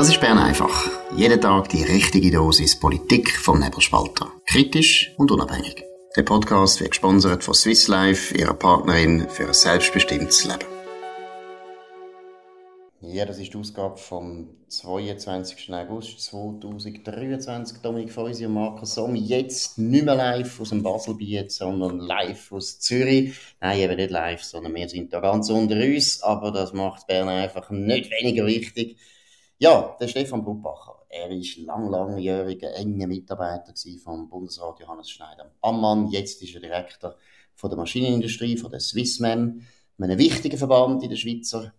Das ist Bern einfach. Jeden Tag die richtige Dosis Politik vom Nebelspalter. Kritisch und unabhängig. Der Podcast wird gesponsert von Swiss Life, ihrer Partnerin für ein selbstbestimmtes Leben. Ja, das ist die Ausgabe vom 22. August 2023. Dominik Feusi und Markus Somm jetzt nicht mehr live aus dem Baselbiet, sondern live aus Zürich. Nein, eben nicht live, sondern wir sind da ganz unter uns, aber das macht Bern einfach nicht weniger wichtig. Ja, der Stefan Bruppacher. Er ist lang, langjähriger, enger Mitarbeiter vom Bundesrat Johannes Schneider Ammann. Jetzt ist er Direktor von der Maschinenindustrie, von der Swissmem, einem wichtigen Verband in der Schweizer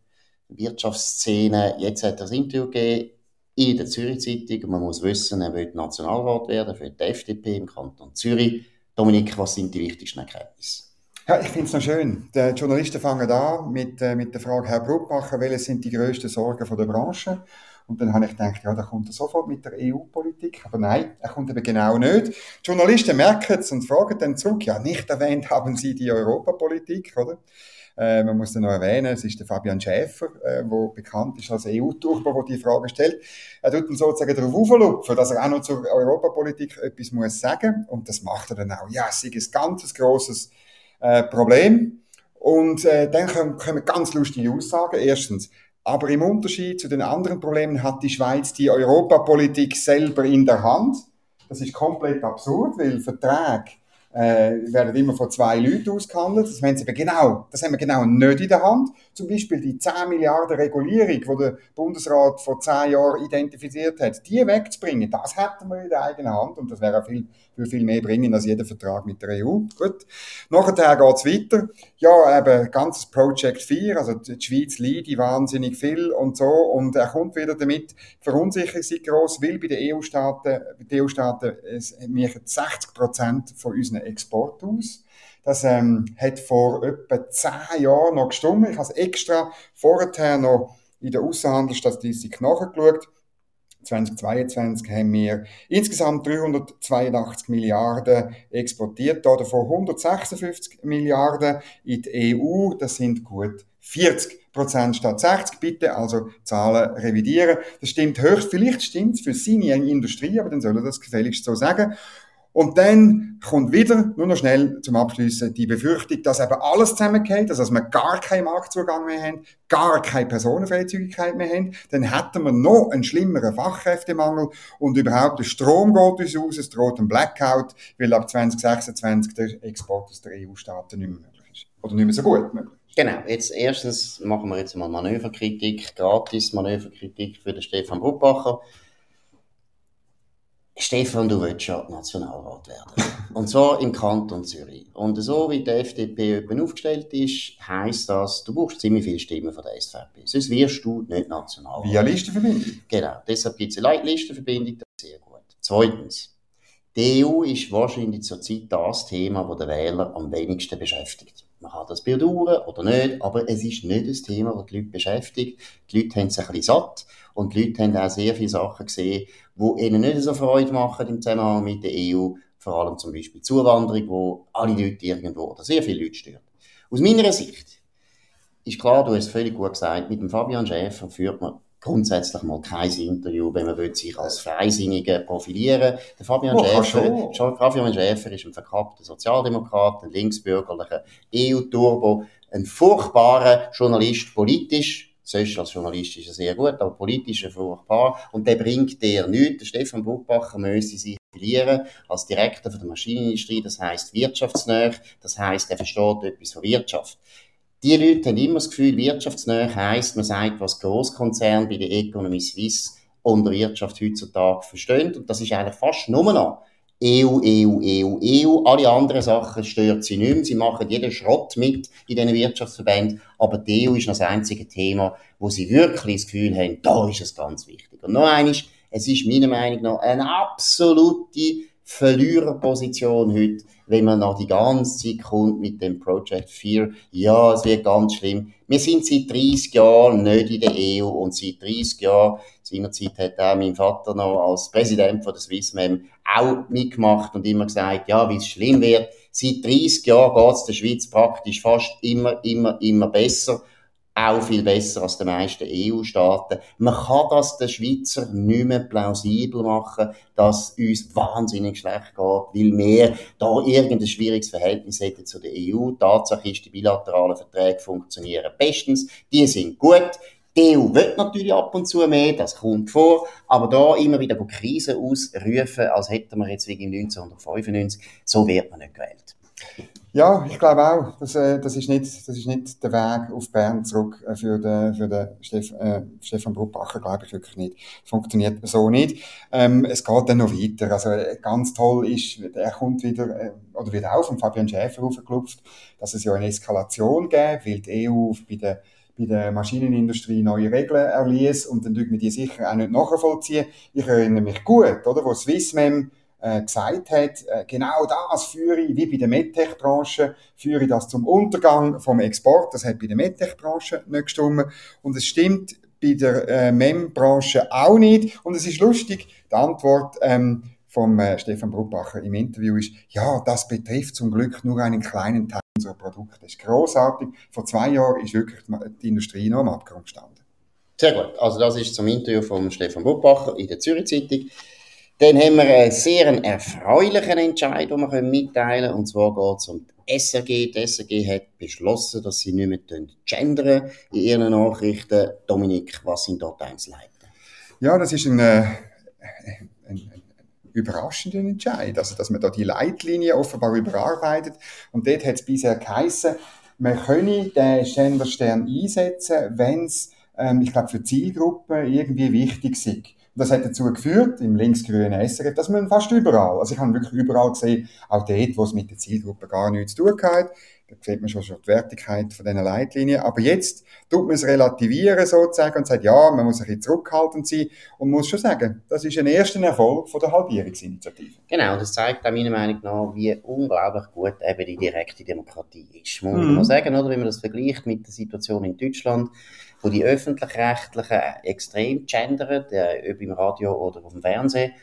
Wirtschaftsszene. Jetzt hat er ein Interview gegeben in der Zürich Zeitung und man muss wissen, er will Nationalrat werden für die FDP im Kanton Zürich. Dominik, was sind die wichtigsten Erkenntnisse? Ja, ich finde es noch schön. Die Journalisten fangen an mit, äh, mit der Frage, Herr Brutmacher, welche sind die grössten Sorgen von der Branche? Und dann habe ich gedacht, ja, da kommt er sofort mit der EU-Politik. Aber nein, er kommt eben genau nicht. Die Journalisten merken es und fragen dann zurück, ja, nicht erwähnt haben Sie die Europapolitik, oder? Äh, man muss dann noch erwähnen, es ist der Fabian Schäfer, äh, bekannt ist als EU-Turbo, der die Frage stellt. Er tut dann sozusagen darauf auflupfen, dass er auch noch zur Europapolitik etwas muss sagen. Und das macht er dann auch. Ja, es ist ein ganz grosses äh, Problem. Und äh, dann kommen, kommen ganz lustige Aussagen. Erstens, aber im Unterschied zu den anderen Problemen hat die Schweiz die Europapolitik selber in der Hand. Das ist komplett absurd, weil Verträge äh, werden immer von zwei Leuten ausgehandelt. Das haben, sie genau, das haben wir genau nicht in der Hand. Zum Beispiel die 10 Milliarden Regulierung, die der Bundesrat vor 10 Jahren identifiziert hat, die wegzubringen, das hätten wir in der eigenen Hand und das wäre viel, viel, viel mehr bringen als jeder Vertrag mit der EU. Gut. Nachher geht's weiter. Ja, eben, ganzes Project 4, also die Schweiz leidet wahnsinnig viel und so und er kommt wieder damit, Verunsicherung ist gross, weil bei den EU-Staaten, die EU-Staaten, es 60 Prozent von unseren Export aus. Das ähm, hat vor etwa zehn Jahren noch gestimmt. Ich habe es extra vorher noch in der Außenhandelsstatistik nachgeschaut. 2022 haben wir insgesamt 382 Milliarden exportiert, davon 156 Milliarden in die EU. Das sind gut 40 Prozent statt 60. Bitte also Zahlen revidieren. Das stimmt höchst, vielleicht stimmt es für seine Industrie, aber dann soll er das gefälligst so sagen. Und dann kommt wieder, nur noch schnell zum Abschließen, die Befürchtung, dass eben alles zusammengeht, also dass wir gar keinen Marktzugang mehr haben, gar keine Personenfreizügigkeit mehr haben, dann hätten wir noch einen schlimmeren Fachkräftemangel und überhaupt der Strom geht uns aus, es droht ein Blackout, weil ab 2026 der Export aus der EU-Staaten nicht mehr möglich ist. Oder nicht mehr so gut möglich. Genau, jetzt erstens machen wir jetzt mal Manöverkritik, gratis Manöverkritik für den Stefan Bruppacher. Stefan, du willst ja Nationalrat werden. Und zwar im Kanton Zürich. Und so wie die FDP aufgestellt ist, heisst das, du brauchst ziemlich viele Stimmen von der SVP. Sonst wirst du nicht Nationalrat. Via Listenverbindung. Genau, deshalb gibt es eine Listenverbindung, das ist sehr gut. Zweitens, die EU ist wahrscheinlich zurzeit das Thema, das den Wähler am wenigsten beschäftigt. Man kann das bedauern oder nicht, aber es ist nicht das Thema, das die Leute beschäftigt. Die Leute haben es ein bisschen satt und die Leute haben auch sehr viele Sachen gesehen, die ihnen nicht so Freude machen im Zusammenhang mit der EU. Vor allem zum Beispiel Zuwanderung, wo alle Leute irgendwo oder sehr viele Leute stört. Aus meiner Sicht ist klar, du hast völlig gut gesagt, mit dem Fabian Schäfer führt man grundsätzlich mal kein Interview, wenn man will sich als Freisinniger profilieren Der Fabian, oh, Schäfer, schon. Fabian Schäfer ist ein verkappter Sozialdemokrat, ein linksbürgerlicher EU-Turbo, ein furchtbarer Journalist politisch, Sonst als Journalist ist er sehr gut, aber politisch furchtbar. Und der bringt dir nichts. Der Stefan Buchbacher müsse sich profilieren als Direktor der Maschinenindustrie, das heisst wirtschaftsnäher, das heisst, er versteht etwas von Wirtschaft. Die Leute haben immer das Gefühl, wirtschaftsnäher heisst, man sagt, was Großkonzerne bei der Economy Suisse unter Wirtschaft heutzutage verstehen. Und das ist eigentlich fast nur noch EU, EU, EU, EU. Alle anderen Sachen stört sie nicht mehr. Sie machen jeden Schrott mit in diesen Wirtschaftsverbänden. Aber die EU ist das einzige Thema, wo sie wirklich das Gefühl haben, da ist es ganz wichtig. Und noch eines, es ist meiner Meinung nach eine absolute Verliererposition heute, wenn man noch die ganze Zeit kommt mit dem Project 4. Ja, es wird ganz schlimm. Wir sind seit 30 Jahren nicht in der EU und seit 30 Jahren, seinerzeit hat auch mein Vater noch als Präsident von der Swissmem auch mitgemacht und immer gesagt, ja, wie es schlimm wird. Seit 30 Jahren geht es der Schweiz praktisch fast immer, immer, immer besser. auch viel besser als die meisten EU-Staaten. Man kann das den Schweizer nicht mehr plausibel machen, dass uns wahnsinnig schlecht geht, weil wir da irgendein schwieriges Verhältnis hätten zu der EU. Tatsache ist, die bilateralen Verträge funktionieren bestens, die sind gut. Die EU will natürlich ab und zu mehr, das kommt vor, aber da immer wieder Krisen ausrufen, als hätten wir jetzt wie 1995, so wird man nicht gewählt. Ja, ich glaube auch, das, äh, das, ist nicht, das ist nicht der Weg auf Bern zurück äh, für den, für den Steff, äh, Stefan Bruckbacher, glaube ich wirklich nicht. Funktioniert so nicht. Ähm, es geht dann noch weiter. Also äh, ganz toll ist, er kommt wieder, äh, oder wird auch von Fabian Schäfer aufgeklopft, dass es ja eine Eskalation gibt, weil die EU bei der bei der Maschinenindustrie neue Regeln erließ und dann dürfen wir die sicher auch nicht nachvollziehen. Ich erinnere mich gut, oder, wo Swissmem äh, gesagt hat, äh, genau das führe ich, wie bei der MedTech-Branche, führe ich das zum Untergang vom Export. Das hat bei der MedTech-Branche nicht gestimmt. Und es stimmt bei der äh, MEM-Branche auch nicht. Und es ist lustig, die Antwort ähm, vom äh, Stefan Bruckbacher im Interview ist, ja, das betrifft zum Glück nur einen kleinen Teil unserer Produkte. Das ist großartig. Vor zwei Jahren ist wirklich die Industrie noch am Abgrund gestanden. Sehr gut. Also das ist zum Interview von Stefan Bruckbacher in der Zürich Zeitung. Dann haben wir einen sehr erfreulichen Entscheid, den wir mitteilen können. Und zwar geht es um die SRG. Die SRG hat beschlossen, dass sie nicht mehr gendern in ihren Nachrichten. Dominik, was sind dort Einzelheiten? Ja, das ist ein, äh, überraschender Entscheid. Also, dass man da die Leitlinie offenbar überarbeitet. Und dort hat es bisher geheissen, man könne den Genderstern einsetzen, wenn es, ähm, ich glaube, für Zielgruppen irgendwie wichtig ist. Das hat dazu geführt, im linksgrünen SRF, dass man fast überall, also ich habe wirklich überall gesehen, auch dort, wo es mit der Zielgruppe gar nichts zu tun hat, da sieht man schon, schon die Wertigkeit von diesen Leitlinien. Aber jetzt tut man es relativieren sozusagen und sagt, ja, man muss ein bisschen zurückhaltend sein und muss schon sagen, das ist ein erster Erfolg von der Halbierungsinitiative. Genau, das zeigt auch meiner Meinung nach, wie unglaublich gut eben die direkte Demokratie ist. Muss man mhm. sagen, oder, wenn man das vergleicht mit der Situation in Deutschland, wo die öffentlich-rechtlichen extrem gendern, äh, ob im Radio oder auf dem Fernsehen.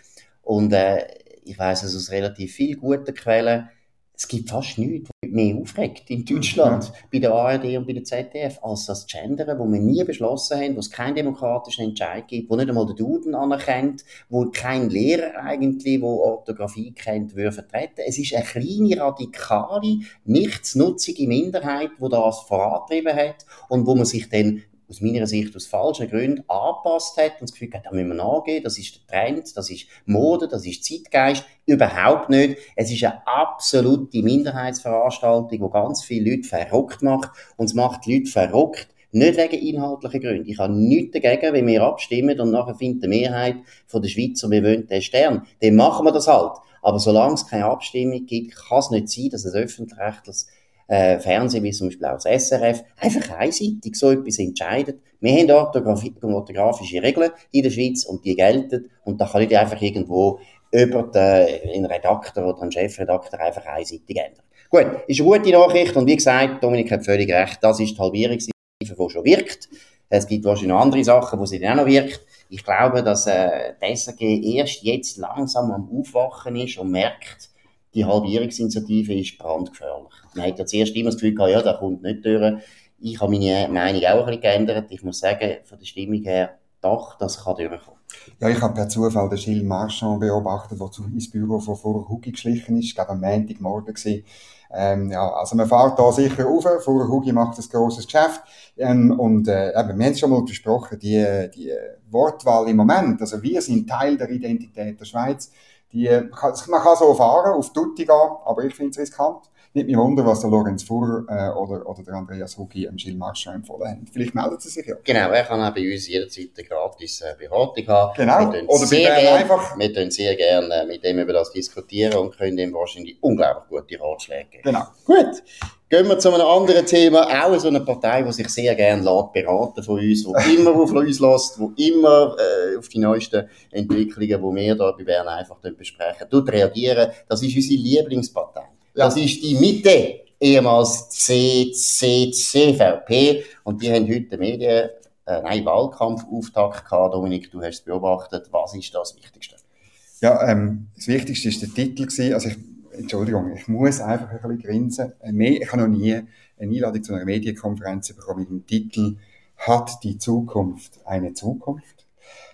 Und äh, ich weiß es aus relativ vielen guten Quellen, es gibt fast nichts, was mich mehr aufregt in Deutschland, ja. bei der ARD und bei der ZDF, als das Gendern, wo wir nie beschlossen haben, wo es keinen demokratischen Entscheid gibt, wo nicht einmal der Duden anerkennt, wo kein Lehrer eigentlich, wo Orthographie kennt, würde vertreten. Es ist eine kleine, radikale, nichtsnutzige Minderheit, die das vorantrieben hat und wo man sich dann aus meiner Sicht aus falschen Gründen angepasst hat und das Gefühl hat, da müssen wir nachgehen, das ist der Trend, das ist Mode, das ist Zeitgeist. Überhaupt nicht. Es ist eine absolute Minderheitsveranstaltung, die ganz viele Leute verrückt macht. Und es macht die Leute verrückt, nicht wegen inhaltlichen Gründen. Ich habe nichts dagegen, wenn wir abstimmen und nachher findet die Mehrheit von der Schweizer, wir wollen den Stern. Dann machen wir das halt. Aber solange es keine Abstimmung gibt, kann es nicht sein, dass ein öffentlich-rechtliches äh, Fernsehen, wie zum Beispiel auch das SRF, einfach einseitig so etwas entscheidet. Wir haben orthografische Regeln in der Schweiz und die gelten und da kann nicht einfach irgendwo über den, Redakteur oder einen Chefredakteur einfach einseitig ändern. Gut, ist eine gute Nachricht und wie gesagt, Dominik hat völlig recht, das ist die Halbierungshilfe, die schon wirkt. Es gibt wahrscheinlich noch andere Sachen, wo sie dann auch noch wirkt. Ich glaube, dass äh, die SRG erst jetzt langsam am Aufwachen ist und merkt, die Halbierungsinitiative ist brandgefährlich. Man hat ja zuerst immer das Gefühl gehabt, ja, der kommt nicht durch. Ich habe meine Meinung auch ein bisschen geändert. Ich muss sagen, von der Stimmung her, doch, das kann durchkommen. Ja, ich habe per Zufall den Gilles Marchand beobachtet, der ins Büro von vorher Hugi geschlichen ist. Ich glaube, am Montagmorgen gewesen. Ähm, ja, also man fährt da sicher rauf. Vorher Hugi macht ein grosses Geschäft. Ähm, und äh, eben, wir haben es schon mal besprochen, die, die Wortwahl im Moment. Also wir sind Teil der Identität der Schweiz die, man kann so fahren, auf Tutti gehen, aber ich finde es riskant. Nicht mich wundern, was der Lorenz Fuhrer äh, oder, oder der Andreas Hugi am Gilles Marchand empfohlen haben. Vielleicht meldet sie sich ja. Genau, er kann auch bei uns jederzeit eine gratis äh, Beratung haben. Genau, oder bei gern, einfach. Wir können sehr gerne mit dem über das diskutieren und können ihm wahrscheinlich unglaublich gute Ratschläge geben. Genau. Gut. Gehen wir zu einem anderen Thema. Auch so eine Partei, die sich sehr gerne lässt, beraten von uns, die immer auf uns lässt, die immer äh, auf die neuesten Entwicklungen, die wir hier bei Bern einfach besprechen, tut reagieren. Das ist unsere Lieblingspartei. Ja. Das ist die Mitte, ehemals CCCVP. Und die haben heute Medien, äh, nein, Wahlkampfauftakt gehabt. Dominik, du hast es beobachtet. Was ist das Wichtigste? Ja, ähm, das Wichtigste ist der Titel gewesen. Also ich Entschuldigung, ich muss einfach ein bisschen grinsen. Ich habe noch nie eine Einladung zu einer Medienkonferenz bekommen mit dem Titel hat die Zukunft eine Zukunft?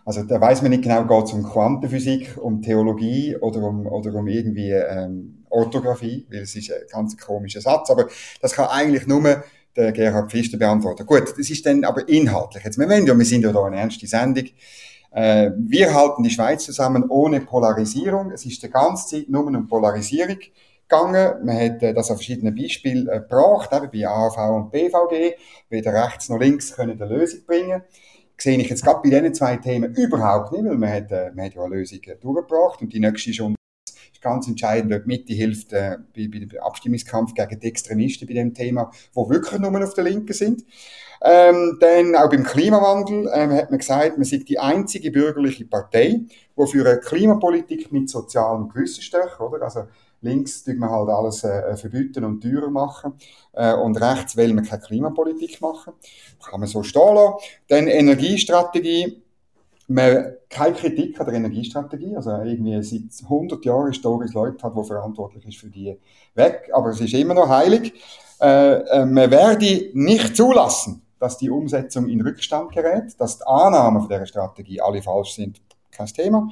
Also da weiß man nicht genau, geht es um Quantenphysik, um Theologie oder um, oder um irgendwie ähm, Orthographie, weil es ist ein ganz komischer Satz, aber das kann eigentlich nur der Gerhard Pfister beantworten. Gut, das ist dann aber inhaltlich. Jetzt, wir, ja, wir sind ja da eine ernste Sendung. Äh, wir halten die Schweiz zusammen ohne Polarisierung. Es ist die ganze Zeit nur um Polarisierung gegangen. Man hat äh, das an verschiedenen Beispielen äh, gebracht, eben bei AV und BVG. Weder rechts noch links können eine Lösung bringen sehe ich jetzt gerade bei diesen zwei Themen überhaupt nicht, weil man hat, man hat ja eine Lösung durchgebracht und die nächste ist ganz entscheidend, ob Mitte hilft äh, bei, bei dem Abstimmungskampf gegen die Extremisten bei dem Thema, wo wirklich nur auf der Linken sind. Ähm, dann auch beim Klimawandel ähm, hat man gesagt, man sei die einzige bürgerliche Partei, die für eine Klimapolitik mit sozialem Gewissen steht, oder? Also Links tut man halt alles äh, verbieten und teurer machen. Äh, und rechts will man keine Klimapolitik machen. Kann man so stehen lassen. Dann Energiestrategie. Man, keine Kritik an der Energiestrategie. Also irgendwie seit 100 Jahren ist Doris Leuthard, die verantwortlich ist für die, weg. Aber es ist immer noch heilig. Äh, äh, man werde nicht zulassen, dass die Umsetzung in Rückstand gerät, dass die Annahmen von dieser Strategie alle falsch sind. Kein Thema.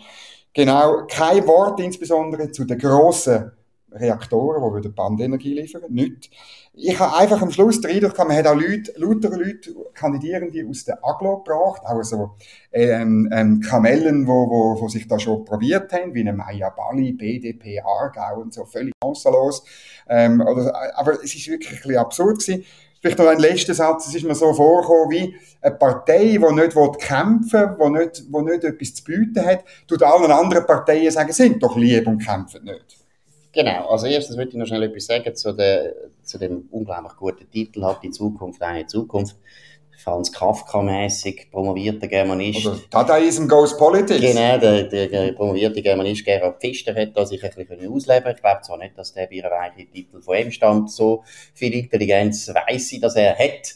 Genau, kein Wort insbesondere zu den grossen Reaktoren, die Bandenergie liefern nicht. Ich habe einfach am Schluss den Eindruck, man hat auch Leute, lauter Leute, Kandidierende aus der Aglo gebracht, auch so ähm, ähm, Kamellen, wo, wo, wo sich da schon probiert haben, wie eine Maya Bali, BDP, Aargau und so, völlig chancenlos. Ähm, oder, aber es ist wirklich ein bisschen absurd gewesen. Vielleicht noch ein letzter Satz, es ist mir so vorgekommen, wie eine Partei, die nicht kämpfen will, die nicht, die nicht etwas zu bieten hat, tut allen anderen Parteien sagen, sind doch lieb und kämpfen nicht. Genau, also erstens würde ich noch schnell etwas sagen zu, der, zu dem unglaublich guten Titel, hat die Zukunft eine Zukunft. Franz Kafka-mäßig promovierter Germanist. Oder Dadaism goes politics. Genau, der, der, der promovierte Germanist Gerhard Pfister hat da sich ein bisschen ausleben Ich glaube zwar nicht, dass der bei einer Titel von ihm stammt. So viel Intelligenz weiss ich, dass er hat.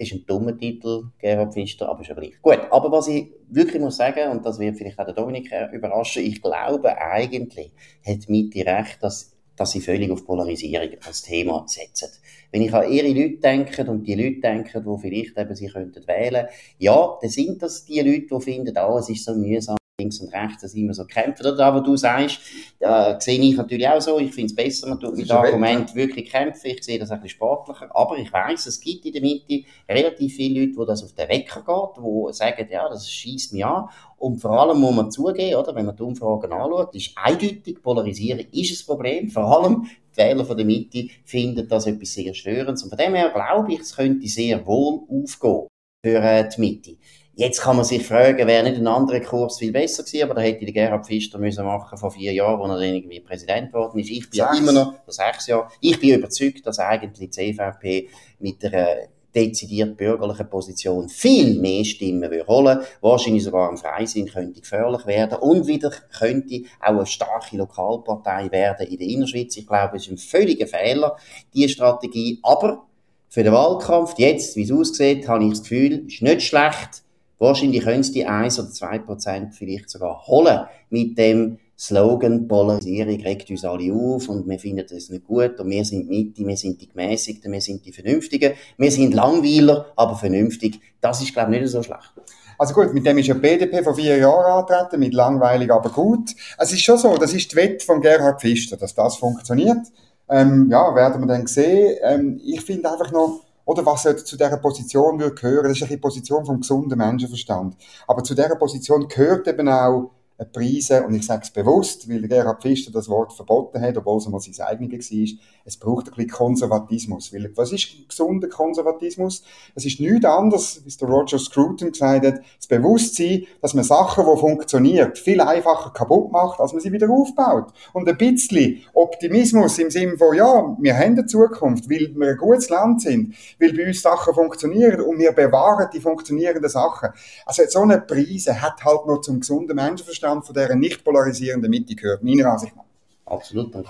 Ist ein dummer Titel, Gerhard Pfister, aber ja gleich. Gut, aber was ich wirklich muss sagen, und das wird vielleicht auch der Dominik überraschen, ich glaube eigentlich hat Mitte recht, dass, dass sie völlig auf Polarisierung als Thema setzen. Wenn ich an ihre Leute denke und die Leute denken, die vielleicht eben sie könnten wählen, ja, dann sind das die Leute, die finden, ah, es ist so mühsam, links und rechts, dass immer so kämpfen. Oder aber du sagst, da sehe ich natürlich auch so, ich finde es besser, man tut mit Argument wirklich kämpfen, ich sehe das ein bisschen sportlicher, aber ich weiß, es gibt in der Mitte relativ viele Leute, wo das auf den Wecker geht, die sagen, ja, das schießt mich an und vor allem muss man zugeben, oder, wenn man die Umfragen anschaut, ist eindeutig, polarisieren ist ein Problem, vor allem die Wähler von der Mitte finden das etwas sehr Störendes und von dem her glaube ich, es könnte sehr wohl aufgehen für äh, die Mitte. Jetzt kann man sich fragen, wäre nicht ein anderer Kurs viel besser gewesen, aber da hätte die Gerhard Pfister müssen machen vor vier Jahren, wo er dann irgendwie Präsident geworden ist. Ich bin ja immer noch, vor sechs Jahren, ich bin überzeugt, dass eigentlich die CVP mit der dezidiert bürgerlichen Position viel mehr Stimmen will holen, wahrscheinlich sogar im Freisinn könnte gefährlich werden und wieder könnte auch eine starke Lokalpartei werden in der Innerschweiz. Ich glaube, es ist ein völliger Fehler, diese Strategie. Aber für den Wahlkampf, jetzt, wie es aussieht, habe ich das Gefühl, ist nicht schlecht, Wahrscheinlich können sie die 1 oder 2 Prozent vielleicht sogar holen mit dem Slogan Polarisierung regt uns alle auf und wir finden das nicht gut und wir sind Mitte, wir sind die Gemäßigten, wir sind die Vernünftigen, wir sind Langweiler, aber vernünftig. Das ist, glaube ich, nicht so schlecht. Also gut, mit dem ist ja BDP vor vier Jahren angetreten, mit langweilig, aber gut. Es ist schon so, das ist die Wette von Gerhard Pfister, dass das funktioniert. Ähm, ja, werden wir dann sehen. Ähm, ich finde einfach noch, oder was zu dieser Position gehören, das ist eine Position vom gesunden Menschenverstand. Aber zu dieser Position gehört eben auch Preise, und ich sage es bewusst, weil Gerhard Pfister das Wort verboten hat, obwohl es mal sein eigenes war, es braucht ein bisschen Konservatismus. Weil, was ist gesunder Konservatismus? Es ist nichts anderes, wie der Roger Scruton gesagt hat, das Bewusstsein, dass man Sachen, die funktionieren, viel einfacher kaputt macht, als man sie wieder aufbaut. Und ein bisschen Optimismus im Sinne von, ja, wir haben eine Zukunft, weil wir ein gutes Land sind, weil bei uns Sachen funktionieren und wir bewahren die funktionierenden Sachen. Also so eine Preise hat halt noch zum gesunden Menschenverstand Widerstand von dieser nicht polarisierenden Mitte gehört, meiner Ansicht nach. Absolut. Und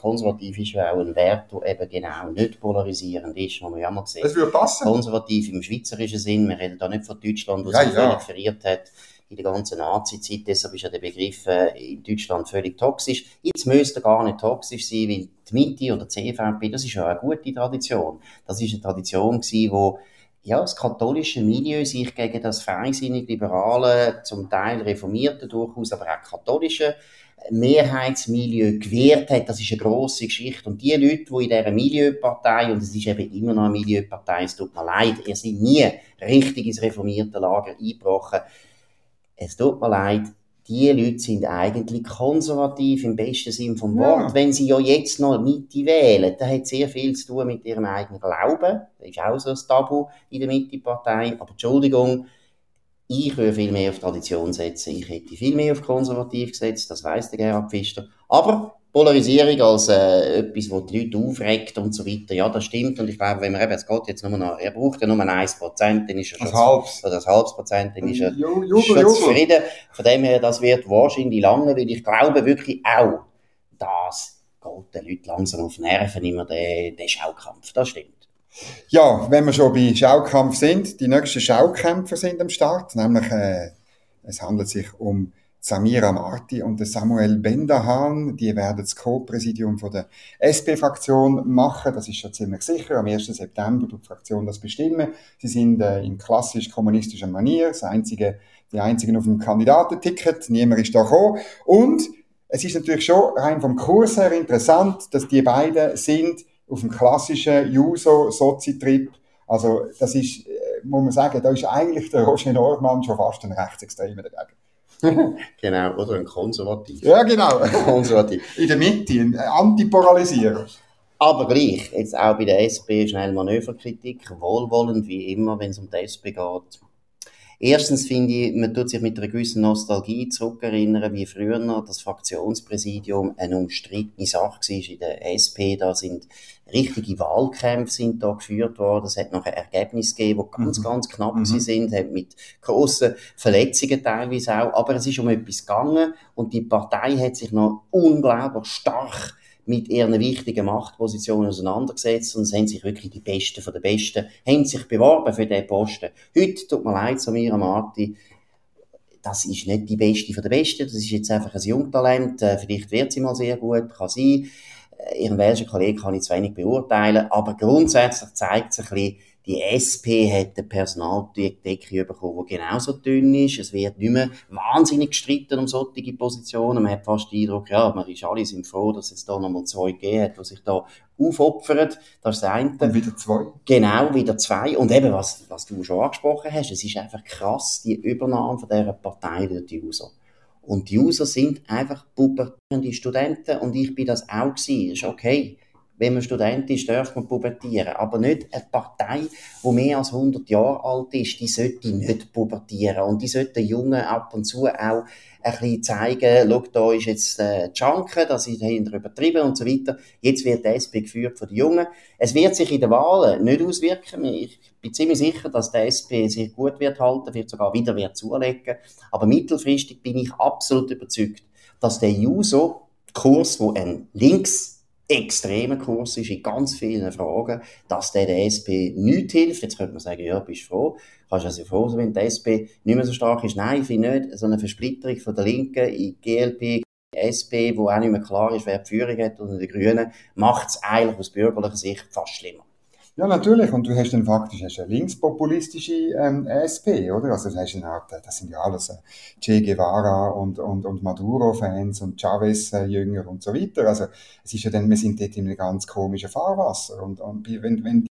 konservativ ist ja auch ein Wert, der eben genau nicht polarisierend ist, was man ja mal gesehen Das würde passen. Konservativ im schweizerischen Sinn. Wir reden da nicht von Deutschland, wo ja, sich ja. verirrt hat in der ganzen Nazi-Zeit. Deshalb ist ja der Begriff äh, in Deutschland völlig toxisch. Jetzt müsste er gar nicht toxisch sein, weil die Mitte oder die CVP, das ist ja eine gute Tradition. Das ist eine Tradition gewesen, wo ja, das katholische Milieu sich gegen das feinsinnig liberale, zum Teil reformierte durchaus, aber auch katholische Mehrheitsmilieu gewährt hat, das ist eine grosse Geschichte. Und die Leute, die in dieser Milieupartei, und es ist eben immer noch eine Milieupartei, es tut mir leid, ihr seid nie richtig ins reformierte Lager eingebrochen. Es tut mir leid, die Leute sind eigentlich konservativ im besten Sinn vom Wort. Ja. Wenn sie ja jetzt noch Mitte wählen, dann hat sehr viel zu tun mit ihrem eigenen Glauben. Das ist auch so ein Tabu in der Mitte-Partei. Aber Entschuldigung, ich würde viel mehr auf Tradition setzen. Ich hätte viel mehr auf konservativ gesetzt, das weiss der Gerhard Pfister. Aber Polarisierung als äh, etwas, was die Leute aufregt und so weiter, ja, das stimmt. Und ich glaube, wenn man eben, es geht jetzt nur noch, er braucht ja nur ein 1%, dann ist er schon, halbes. oder ein halbes Prozent, dann ist er Jubel, schon zufrieden. Von dem her, das wird wahrscheinlich lange, weil ich glaube wirklich auch, das geht den Leuten langsam auf Nerven, immer der, der Schaukampf, das stimmt. Ja, wenn wir schon bei Schaukampf sind, die nächsten Schaukämpfer sind am Start, nämlich äh, es handelt sich um Samira Marti und Samuel Bendahan, die werden das Co-Präsidium der SP-Fraktion machen. Das ist schon ziemlich sicher. Am 1. September wird die Fraktion das bestimmen. Sie sind äh, in klassisch kommunistischer Manier, das einzige, die einzigen auf dem Kandidatenticket. Niemand ist da gekommen. Und es ist natürlich schon rein vom Kurs her interessant, dass die beiden sind auf dem klassischen Juso-Sozi-Trip. Also, das ist, äh, muss man sagen, da ist eigentlich der Roger Norman schon fast ein Rechtsextremer dagegen. genau, oder ein Konservativ. Ja, genau. Konservativ. In der Mitte, ein Antipolarisierer. Aber gleich, jetzt auch bei der SP schnell Manöverkritik, wohlwollend wie immer, wenn es um die SP geht. Erstens finde ich, man tut sich mit einer gewissen Nostalgie zurückerinnern, wie früher noch das Fraktionspräsidium eine umstrittene Sache war in der SP. Da sind richtige Wahlkämpfe sind da geführt worden. Es hat noch ein Ergebnis gegeben, die ganz, mhm. ganz knapp mhm. sind, hat mit grossen Verletzungen teilweise auch. Aber es ist um etwas gegangen und die Partei hat sich noch unglaublich stark mit ihren wichtigen Machtpositionen auseinandergesetzt und es haben sich wirklich die Besten von den Besten, haben sich beworben für diesen Posten. Heute, tut mir leid, Samira Marti, das ist nicht die Beste von den Besten, das ist jetzt einfach ein Jungtalent, äh, vielleicht wird sie mal sehr gut, kann sein. Äh, ihren welchen Kollegen kann ich zu wenig beurteilen, aber grundsätzlich zeigt sich ein bisschen, die SP hat eine Personaldecke bekommen, die genauso dünn ist. Es wird nicht mehr wahnsinnig gestritten um solche Positionen. Man hat fast den Eindruck, ja, man ist alle sind froh, dass es da nochmal zwei gegeben hat, die sich da aufopfern. Das ist das eine. Und wieder zwei. Genau, wieder zwei. Und eben, was, was du schon angesprochen hast, es ist einfach krass, die Übernahme von dieser Partei durch die User. Und die User sind einfach pubertierende Studenten und ich bin das auch gewesen. Das ist okay wenn man Student ist, darf man pubertieren. Aber nicht eine Partei, die mehr als 100 Jahre alt ist, die sollte nicht pubertieren. Und die sollte Jungen ab und zu auch ein bisschen zeigen, schau, da ist jetzt äh, Junken, das ist hinter übertrieben und so weiter. Jetzt wird die SP geführt von den Jungen. Es wird sich in den Wahlen nicht auswirken. Ich bin ziemlich sicher, dass der SP sich gut wird halten, wird sogar wieder wird zulegen. Aber mittelfristig bin ich absolut überzeugt, dass der Juso-Kurs, wo ein links extremer Kurs ist in ganz vielen Fragen, dass der der SP nicht hilft. Jetzt könnte man sagen, ja, bist froh. Kannst du also froh sein, wenn die SP nicht mehr so stark ist. Nein, ich finde nicht. So eine Versplitterung von der Linken in GLP, SP, wo auch nicht mehr klar ist, wer die Führung hat, und die Grünen, macht es eigentlich aus bürgerlicher Sicht fast schlimmer. Ja, natürlich. Und du hast dann faktisch hast eine linkspopulistische ähm, SP, oder? Also, das, hast dann auch, das sind ja alles äh, Che Guevara und, und, und Maduro-Fans und Chavez-Jünger und so weiter. Also, es ist ja dann, wir sind dort in einem ganz komischen Fahrwasser. Und, und wenn, wenn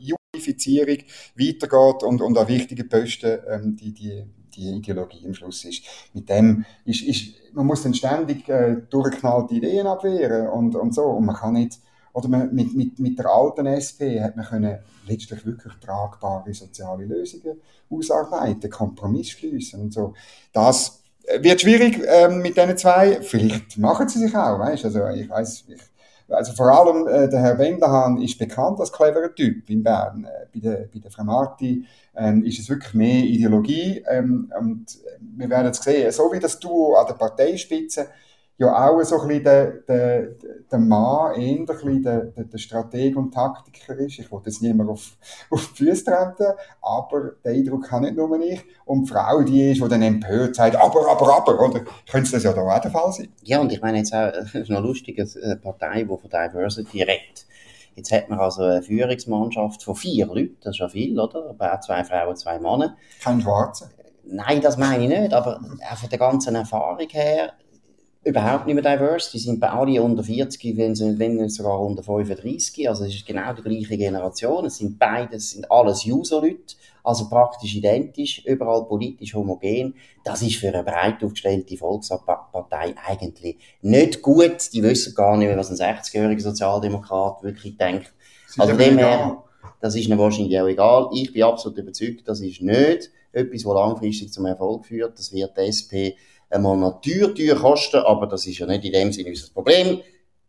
die Unifizierung weitergeht und, und an wichtigen Posten ähm, die, die, die Ideologie im Schluss ist. Mit dem ist, ist man muss dann ständig äh, durchgeknallte Ideen abwehren und, und so. Und man kann nicht oder man, mit, mit, mit der alten SP hat man können letztlich wirklich tragbare soziale Lösungen ausarbeiten, Kompromiss schließen und so. Das wird schwierig ähm, mit diesen zwei. Vielleicht machen sie sich auch, weißt? Also ich weiß, ich, also vor allem äh, der Herr Wenderhahn ist bekannt als cleverer Typ in Bern. Äh, bei, der, bei der Frau Marti ähm, ist es wirklich mehr Ideologie ähm, und wir werden es sehen. So wie das Duo an der Parteispitze ja auch so ein bisschen der, der, der Mann eher ein bisschen der, der, der Strateg und Taktiker ist. Ich wollte jetzt niemand auf, auf die Füße treten, aber den Eindruck habe nicht nur ich. Und die Frau, die ist, die dann empört sagt, aber, aber, aber, oder könnte das ja da auch der Fall sein? Ja, und ich meine jetzt auch, es ist noch lustig, eine Partei, die von Diversity redet Jetzt hat man also eine Führungsmannschaft von vier Leuten, das ist ja viel, oder? Aber auch zwei Frauen, zwei Männer. Kein Schwarzer. Nein, das meine ich nicht, aber auch von der ganzen Erfahrung her überhaupt nicht mehr diverse. Die sind bei alle unter 40, wenn, sie, wenn sogar unter 35. Also es ist genau die gleiche Generation. Es sind beides, sind alles User-Leute, also praktisch identisch, überall politisch homogen. Das ist für eine breit aufgestellte Volkspartei eigentlich nicht gut. Die wissen gar nicht mehr, was ein 60-jähriger Sozialdemokrat wirklich denkt. Also dem her, das ist ihnen wahrscheinlich auch egal. Ich bin absolut überzeugt, das ist nicht etwas, was langfristig zum Erfolg führt. Das wird die SP einmal natürlich kosten, aber das ist ja nicht in dem Sinne unser Problem.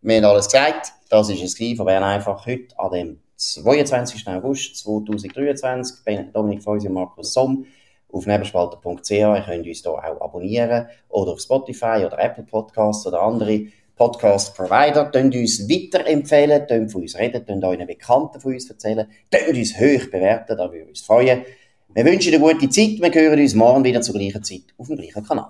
Wir haben alles gesagt, das ist es von Bern einfach heute an dem 22. August 2023. Dominik Feusi und Markus Somm auf nebenspalter.ch. Ihr könnt uns hier auch abonnieren oder auf Spotify oder Apple Podcasts oder andere Podcast-Provider. Könnt uns weiterempfehlen, könnt von uns reden, könnt euren Bekannten von uns erzählen, könnt uns hoch bewerten, da würde uns freuen. Wir wünschen eine gute Zeit, wir hören uns morgen wieder zur gleichen Zeit auf dem gleichen Kanal.